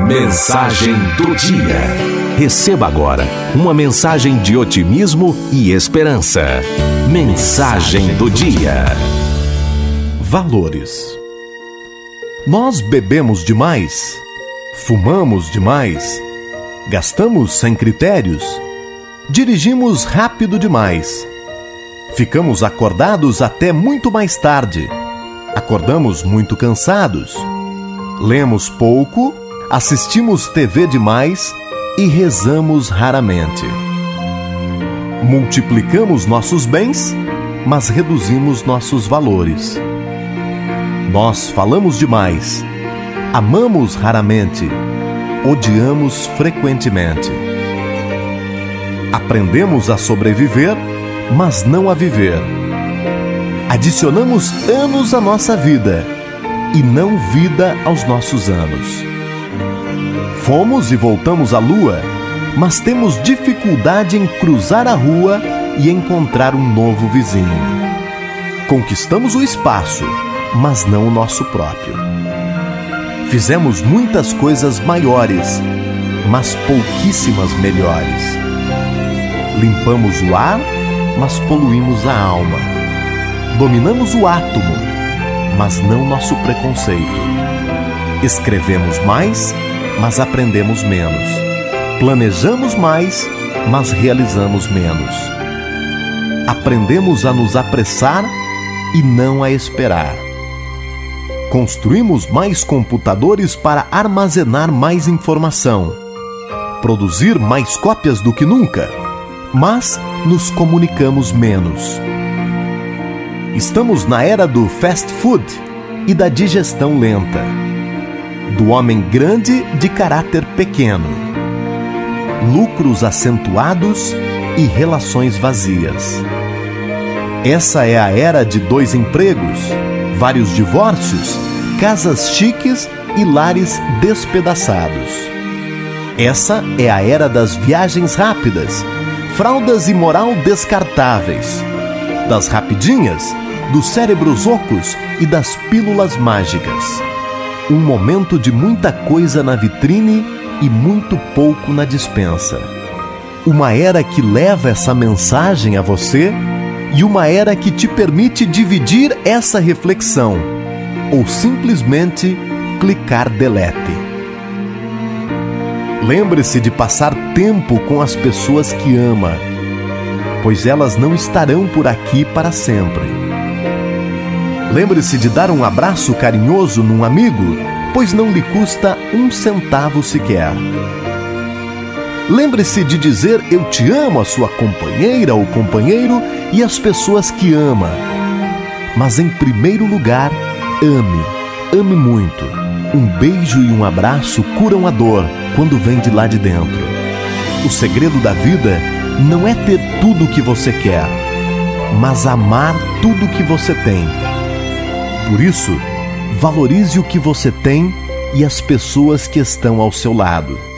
Mensagem do dia. Receba agora uma mensagem de otimismo e esperança. Mensagem do dia. Valores. Nós bebemos demais, fumamos demais, gastamos sem critérios, dirigimos rápido demais, ficamos acordados até muito mais tarde, acordamos muito cansados, lemos pouco, assistimos TV demais e rezamos raramente. Multiplicamos nossos bens, mas reduzimos nossos valores nós falamos demais, amamos raramente, odiamos frequentemente. Aprendemos a sobreviver, mas não a viver. Adicionamos anos à nossa vida e não vida aos nossos anos. Fomos e voltamos à lua, mas temos dificuldade em cruzar a rua e encontrar um novo vizinho. Conquistamos o espaço mas não o nosso próprio. Fizemos muitas coisas maiores, mas pouquíssimas melhores. Limpamos o ar, mas poluímos a alma. Dominamos o átomo, mas não nosso preconceito. Escrevemos mais, mas aprendemos menos. Planejamos mais, mas realizamos menos. Aprendemos a nos apressar e não a esperar Construímos mais computadores para armazenar mais informação, produzir mais cópias do que nunca, mas nos comunicamos menos. Estamos na era do fast food e da digestão lenta, do homem grande de caráter pequeno, lucros acentuados e relações vazias. Essa é a era de dois empregos vários divórcios, casas chiques e lares despedaçados. Essa é a era das viagens rápidas, fraldas e moral descartáveis, das rapidinhas, dos cérebros ocos e das pílulas mágicas. Um momento de muita coisa na vitrine e muito pouco na dispensa. Uma era que leva essa mensagem a você e uma era que te permite dividir essa reflexão ou simplesmente clicar delete. Lembre-se de passar tempo com as pessoas que ama, pois elas não estarão por aqui para sempre. Lembre-se de dar um abraço carinhoso num amigo, pois não lhe custa um centavo sequer. Lembre-se de dizer eu te amo à sua companheira ou companheiro e às pessoas que ama. Mas em primeiro lugar, ame, ame muito. Um beijo e um abraço curam a dor quando vem de lá de dentro. O segredo da vida não é ter tudo o que você quer, mas amar tudo o que você tem. Por isso, valorize o que você tem e as pessoas que estão ao seu lado